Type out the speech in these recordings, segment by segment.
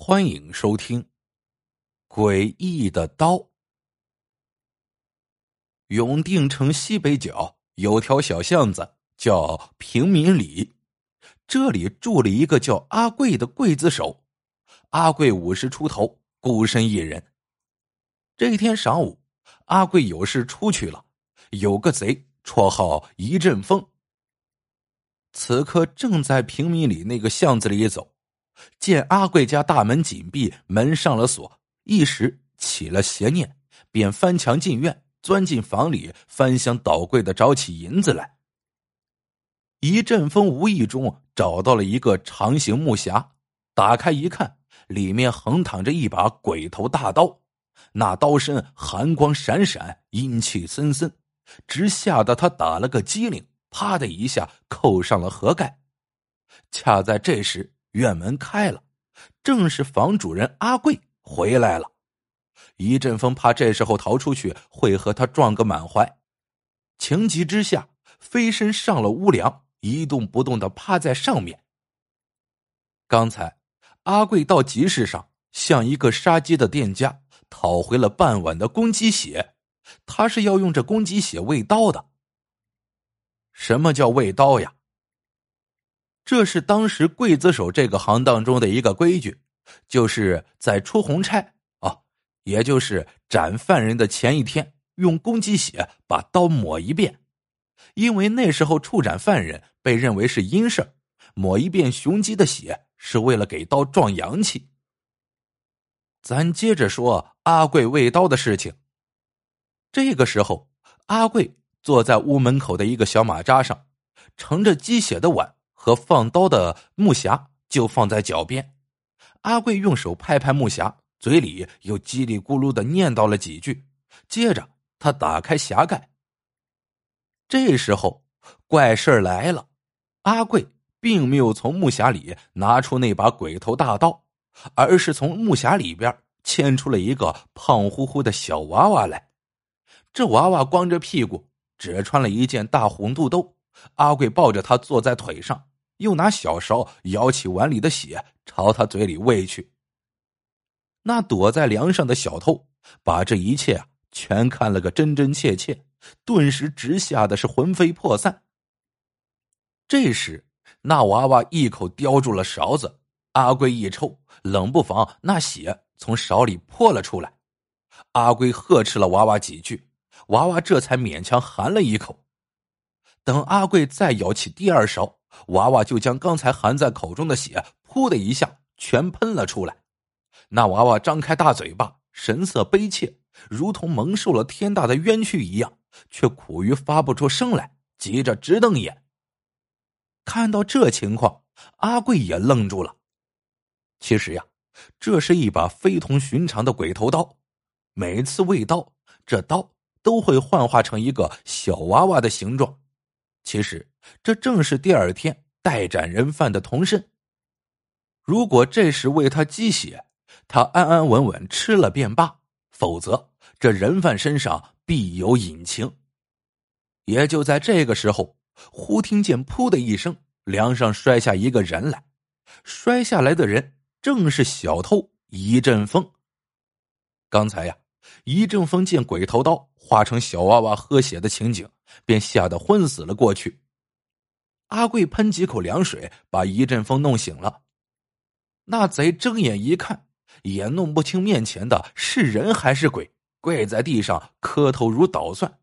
欢迎收听《诡异的刀》。永定城西北角有条小巷子叫平民里，这里住了一个叫阿贵的刽子手。阿贵五十出头，孤身一人。这一天上午，阿贵有事出去了，有个贼，绰号一阵风。此刻正在平民里那个巷子里走。见阿贵家大门紧闭，门上了锁，一时起了邪念，便翻墙进院，钻进房里，翻箱倒柜的找起银子来。一阵风无意中找到了一个长形木匣，打开一看，里面横躺着一把鬼头大刀，那刀身寒光闪闪，阴气森森，直吓得他打了个激灵，啪的一下扣上了盒盖。恰在这时。院门开了，正是房主人阿贵回来了。一阵风怕这时候逃出去会和他撞个满怀，情急之下飞身上了屋梁，一动不动的趴在上面。刚才阿贵到集市上向一个杀鸡的店家讨回了半碗的公鸡血，他是要用这公鸡血喂刀的。什么叫喂刀呀？这是当时刽子手这个行当中的一个规矩，就是在出红差啊，也就是斩犯人的前一天，用公鸡血把刀抹一遍，因为那时候处斩犯人被认为是阴事抹一遍雄鸡的血是为了给刀壮阳气。咱接着说阿贵喂刀的事情。这个时候，阿贵坐在屋门口的一个小马扎上，盛着鸡血的碗。和放刀的木匣就放在脚边，阿贵用手拍拍木匣，嘴里又叽里咕噜的念叨了几句。接着，他打开匣盖。这时候，怪事来了，阿贵并没有从木匣里拿出那把鬼头大刀，而是从木匣里边牵出了一个胖乎乎的小娃娃来。这娃娃光着屁股，只穿了一件大红肚兜。阿贵抱着他坐在腿上。又拿小勺舀起碗里的血，朝他嘴里喂去。那躲在梁上的小偷把这一切啊全看了个真真切切，顿时直吓得是魂飞魄散。这时，那娃娃一口叼住了勺子，阿贵一抽，冷不防那血从勺里泼了出来。阿贵呵斥了娃娃几句，娃娃这才勉强含了一口。等阿贵再舀起第二勺。娃娃就将刚才含在口中的血“噗”的一下全喷了出来。那娃娃张开大嘴巴，神色悲切，如同蒙受了天大的冤屈一样，却苦于发不出声来，急着直瞪眼。看到这情况，阿贵也愣住了。其实呀，这是一把非同寻常的鬼头刀。每次喂刀，这刀都会幻化成一个小娃娃的形状。其实，这正是第二天待斩人犯的同身。如果这时为他鸡血，他安安稳稳吃了便罢；否则，这人犯身上必有隐情。也就在这个时候，忽听见“噗”的一声，梁上摔下一个人来。摔下来的人正是小偷一阵风。刚才呀，一阵风见鬼头刀化成小娃娃喝血的情景。便吓得昏死了过去。阿贵喷几口凉水，把一阵风弄醒了。那贼睁眼一看，也弄不清面前的是人还是鬼，跪在地上磕头如捣蒜。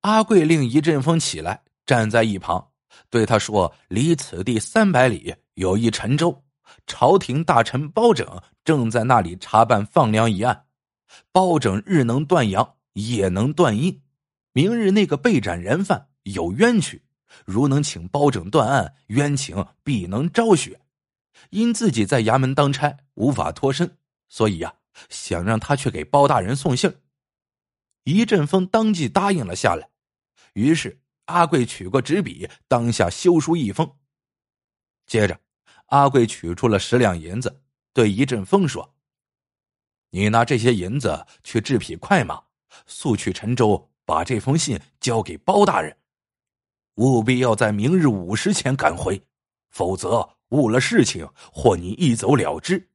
阿贵令一阵风起来，站在一旁，对他说：“离此地三百里有一陈州，朝廷大臣包拯正在那里查办放粮一案。包拯日能断阳，也能断印。”明日那个被斩人犯有冤屈，如能请包拯断案，冤情必能昭雪。因自己在衙门当差，无法脱身，所以呀，想让他去给包大人送信一阵风当即答应了下来。于是阿贵取过纸笔，当下修书一封。接着，阿贵取出了十两银子，对一阵风说：“你拿这些银子去制匹快马，速去陈州。”把这封信交给包大人，务必要在明日午时前赶回，否则误了事情，或你一走了之，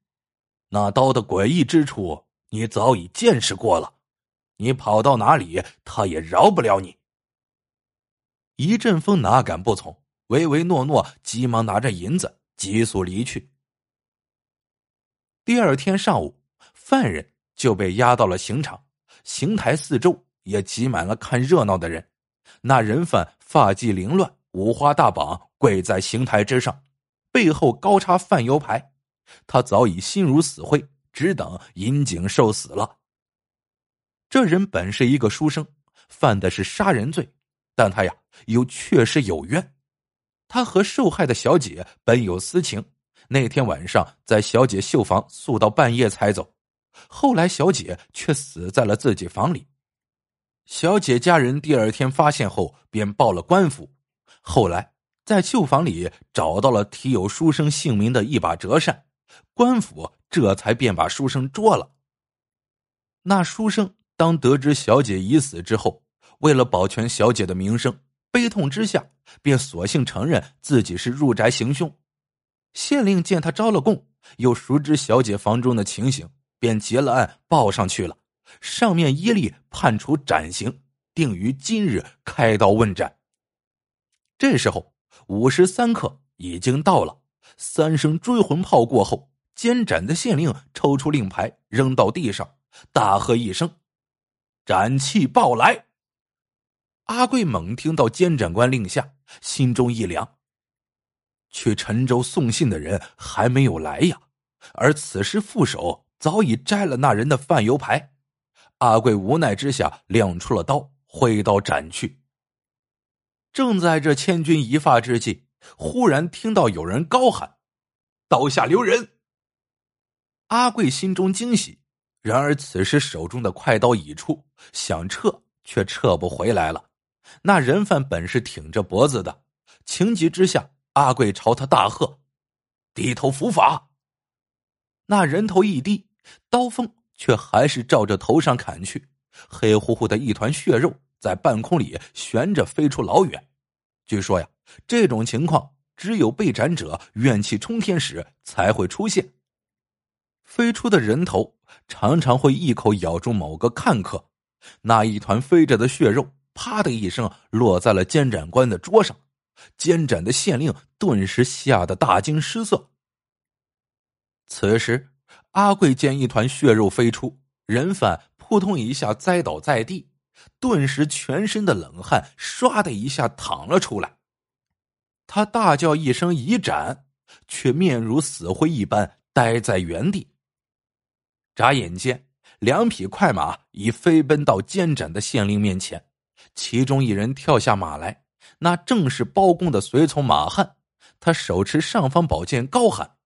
那刀的诡异之处，你早已见识过了。你跑到哪里，他也饶不了你。”一阵风哪敢不从，唯唯诺诺，急忙拿着银子急速离去。第二天上午，犯人就被押到了刑场，刑台四周也挤满了看热闹的人。那人犯发髻凌乱，五花大绑，跪在刑台之上，背后高插饭油牌。他早已心如死灰，只等引颈受死了。这人本是一个书生，犯的是杀人罪，但他呀又确实有冤。他和受害的小姐本有私情。那天晚上，在小姐绣房宿到半夜才走，后来小姐却死在了自己房里。小姐家人第二天发现后，便报了官府。后来在旧房里找到了题有书生姓名的一把折扇，官府这才便把书生捉了。那书生当得知小姐已死之后，为了保全小姐的名声，悲痛之下，便索性承认自己是入宅行凶。县令见他招了供，又熟知小姐房中的情形，便结了案报上去了。上面依例判处斩刑，定于今日开刀问斩。这时候午时三刻已经到了，三声追魂炮过后，监斩的县令抽出令牌扔到地上，大喝一声：“斩气报来！”阿贵猛听到监斩官令下，心中一凉。去陈州送信的人还没有来呀，而此时副手早已摘了那人的饭油牌。阿贵无奈之下亮出了刀，挥刀斩去。正在这千钧一发之际，忽然听到有人高喊：“刀下留人！”阿贵心中惊喜，然而此时手中的快刀已出，想撤却撤不回来了。那人犯本是挺着脖子的，情急之下。阿贵朝他大喝：“低头伏法！”那人头一低，刀锋却还是照着头上砍去。黑乎乎的一团血肉在半空里悬着飞出老远。据说呀，这种情况只有被斩者怨气冲天时才会出现。飞出的人头常常会一口咬住某个看客，那一团飞着的血肉，啪的一声落在了监斩官的桌上。监斩的县令顿时吓得大惊失色。此时，阿贵见一团血肉飞出，人犯扑通一下栽倒在地，顿时全身的冷汗唰的一下淌了出来。他大叫一声“已斩”，却面如死灰一般呆在原地。眨眼间，两匹快马已飞奔到监斩的县令面前，其中一人跳下马来。那正是包公的随从马汉，他手持尚方宝剑，高喊：“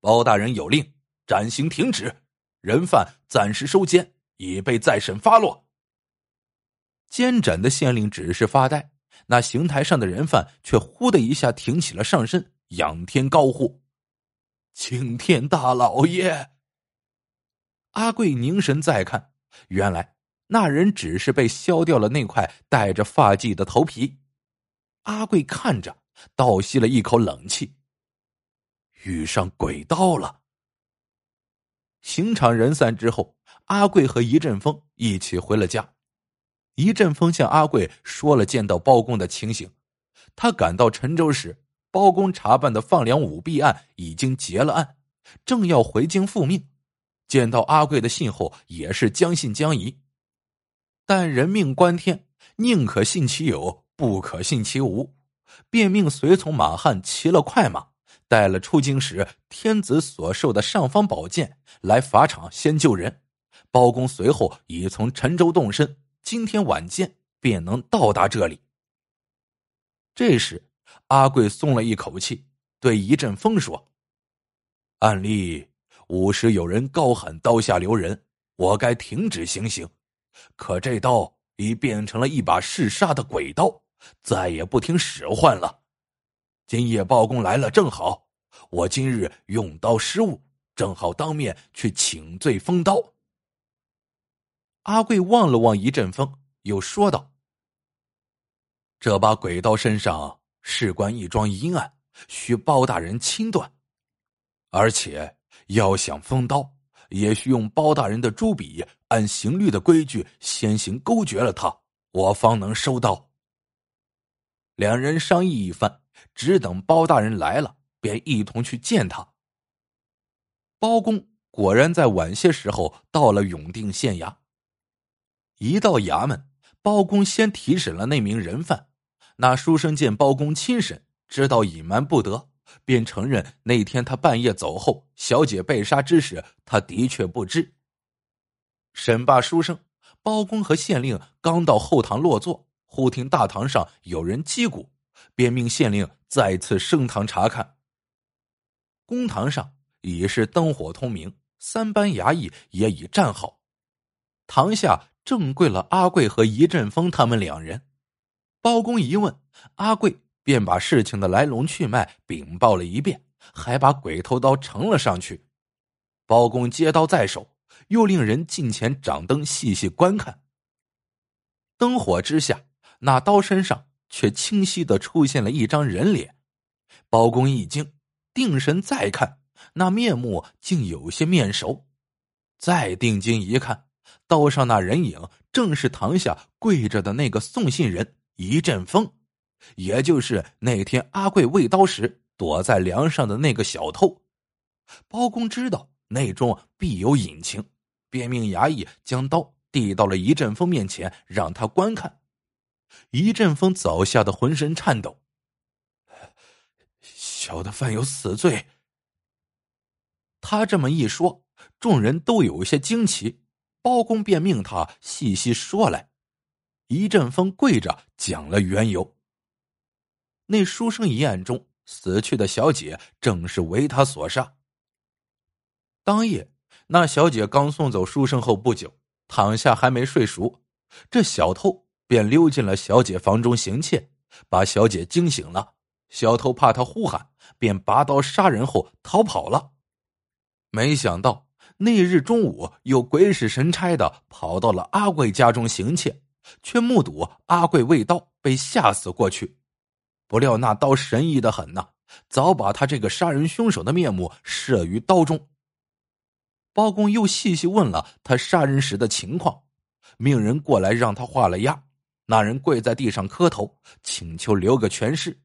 包大人有令，斩刑停止，人犯暂时收监，以备再审发落。”监斩的县令只是发呆，那刑台上的人犯却忽的一下挺起了上身，仰天高呼：“青天大老爷！”阿贵凝神再看，原来那人只是被削掉了那块带着发髻的头皮。阿贵看着，倒吸了一口冷气。遇上鬼道了。刑场人散之后，阿贵和一阵风一起回了家。一阵风向阿贵说了见到包公的情形。他赶到陈州时，包公查办的放粮舞弊案已经结了案，正要回京复命。见到阿贵的信后，也是将信将疑。但人命关天，宁可信其有。不可信其无，便命随从马汉骑了快马，带了出京时天子所授的尚方宝剑来法场先救人。包公随后已从陈州动身，今天晚间便能到达这里。这时，阿贵松了一口气，对一阵风说：“按例午时有人高喊‘刀下留人’，我该停止行刑。可这刀已变成了一把嗜杀的鬼刀。”再也不听使唤了。今夜包公来了，正好。我今日用刀失误，正好当面去请罪封刀。阿贵望了望一阵风，又说道：“这把鬼刀身上事关一桩阴案，需包大人亲断，而且要想封刀，也需用包大人的朱笔，按刑律的规矩先行勾决了他，我方能收刀。两人商议一番，只等包大人来了，便一同去见他。包公果然在晚些时候到了永定县衙。一到衙门，包公先提审了那名人犯。那书生见包公亲审，知道隐瞒不得，便承认那天他半夜走后，小姐被杀之时，他的确不知。审罢书生，包公和县令刚到后堂落座，忽听大堂上有人击鼓，便命县令再次升堂查看。公堂上。已是灯火通明，三班衙役也已站好。堂下正跪了阿贵和一阵风他们两人。包公一问，阿贵便把事情的来龙去脉禀报了一遍，还把鬼头刀呈了上去。包公接刀在手，又令人近前掌灯细细观看。灯火之下，那刀身上却清晰的出现了一张人脸。包公一惊，定神再看。那面目竟有些面熟，再定睛一看，刀上那人影正是堂下跪着的那个送信人一阵风，也就是那天阿贵喂刀时躲在梁上的那个小偷。包公知道内中必有隐情，便命衙役将刀递到了一阵风面前，让他观看。一阵风早吓得浑身颤抖，小的犯有死罪。他这么一说，众人都有些惊奇。包公便命他细细说来。一阵风跪着讲了缘由。那书生一案中死去的小姐正是为他所杀。当夜，那小姐刚送走书生后不久，躺下还没睡熟，这小偷便溜进了小姐房中行窃，把小姐惊醒了。小偷怕他呼喊，便拔刀杀人后逃跑了。没想到那日中午，又鬼使神差的跑到了阿贵家中行窃，却目睹阿贵未刀被吓死过去。不料那刀神异的很呐，早把他这个杀人凶手的面目摄于刀中。包公又细细问了他杀人时的情况，命人过来让他画了押。那人跪在地上磕头，请求留个全尸。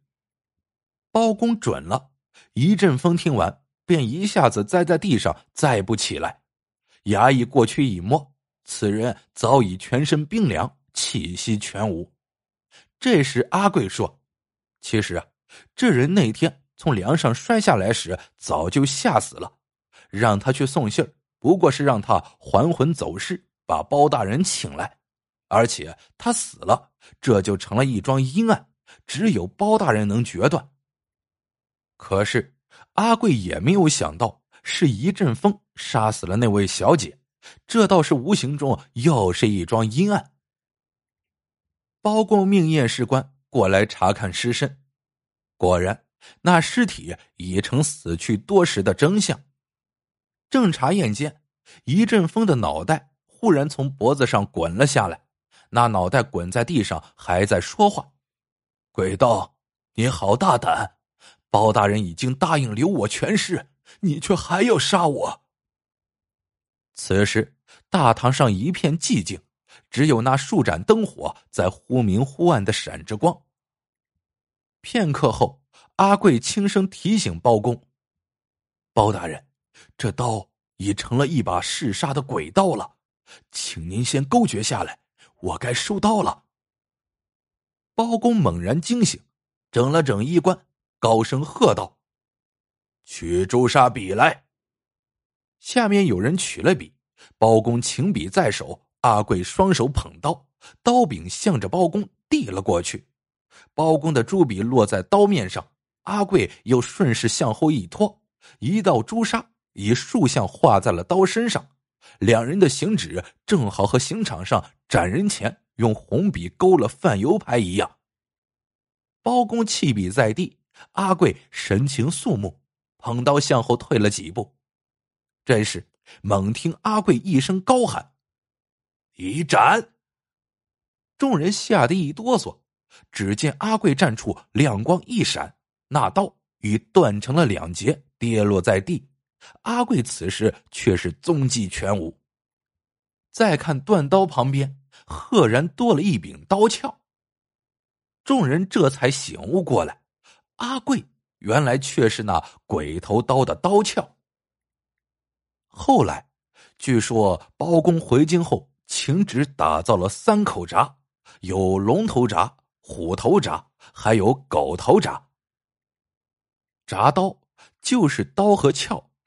包公准了。一阵风听完。便一下子栽在地上，再不起来。衙役过去一摸，此人早已全身冰凉，气息全无。这时阿贵说：“其实啊，这人那天从梁上摔下来时，早就吓死了。让他去送信不过是让他还魂走尸，把包大人请来。而且他死了，这就成了一桩阴案，只有包大人能决断。可是。”阿贵也没有想到是一阵风杀死了那位小姐，这倒是无形中又是一桩阴案。包公命验尸官过来查看尸身，果然那尸体已成死去多时的真相。正查验间，一阵风的脑袋忽然从脖子上滚了下来，那脑袋滚在地上，还在说话：“鬼道，你好大胆！”包大人已经答应留我全尸，你却还要杀我。此时大堂上一片寂静，只有那数盏灯火在忽明忽暗的闪着光。片刻后，阿贵轻声提醒包公：“包大人，这刀已成了一把弑杀的鬼刀了，请您先勾决下来，我该收刀了。”包公猛然惊醒，整了整衣冠。高声喝道：“取朱砂笔来。”下面有人取了笔，包公请笔在手，阿贵双手捧刀，刀柄向着包公递了过去。包公的朱笔落在刀面上，阿贵又顺势向后一拖，一道朱砂以竖向画在了刀身上。两人的行止正好和刑场上斩人前用红笔勾了泛油牌一样。包公弃笔在地。阿贵神情肃穆，捧刀向后退了几步。这时，猛听阿贵一声高喊：“一斩！”众人吓得一哆嗦。只见阿贵站处，亮光一闪，那刀已断成了两截，跌落在地。阿贵此时却是踪迹全无。再看断刀旁边，赫然多了一柄刀鞘。众人这才醒悟过来，阿贵原来却是那鬼头刀的刀鞘。后来，据说包公回京后，请旨打造了三口闸，有龙头闸、虎头闸，还有狗头闸。铡刀就是刀和鞘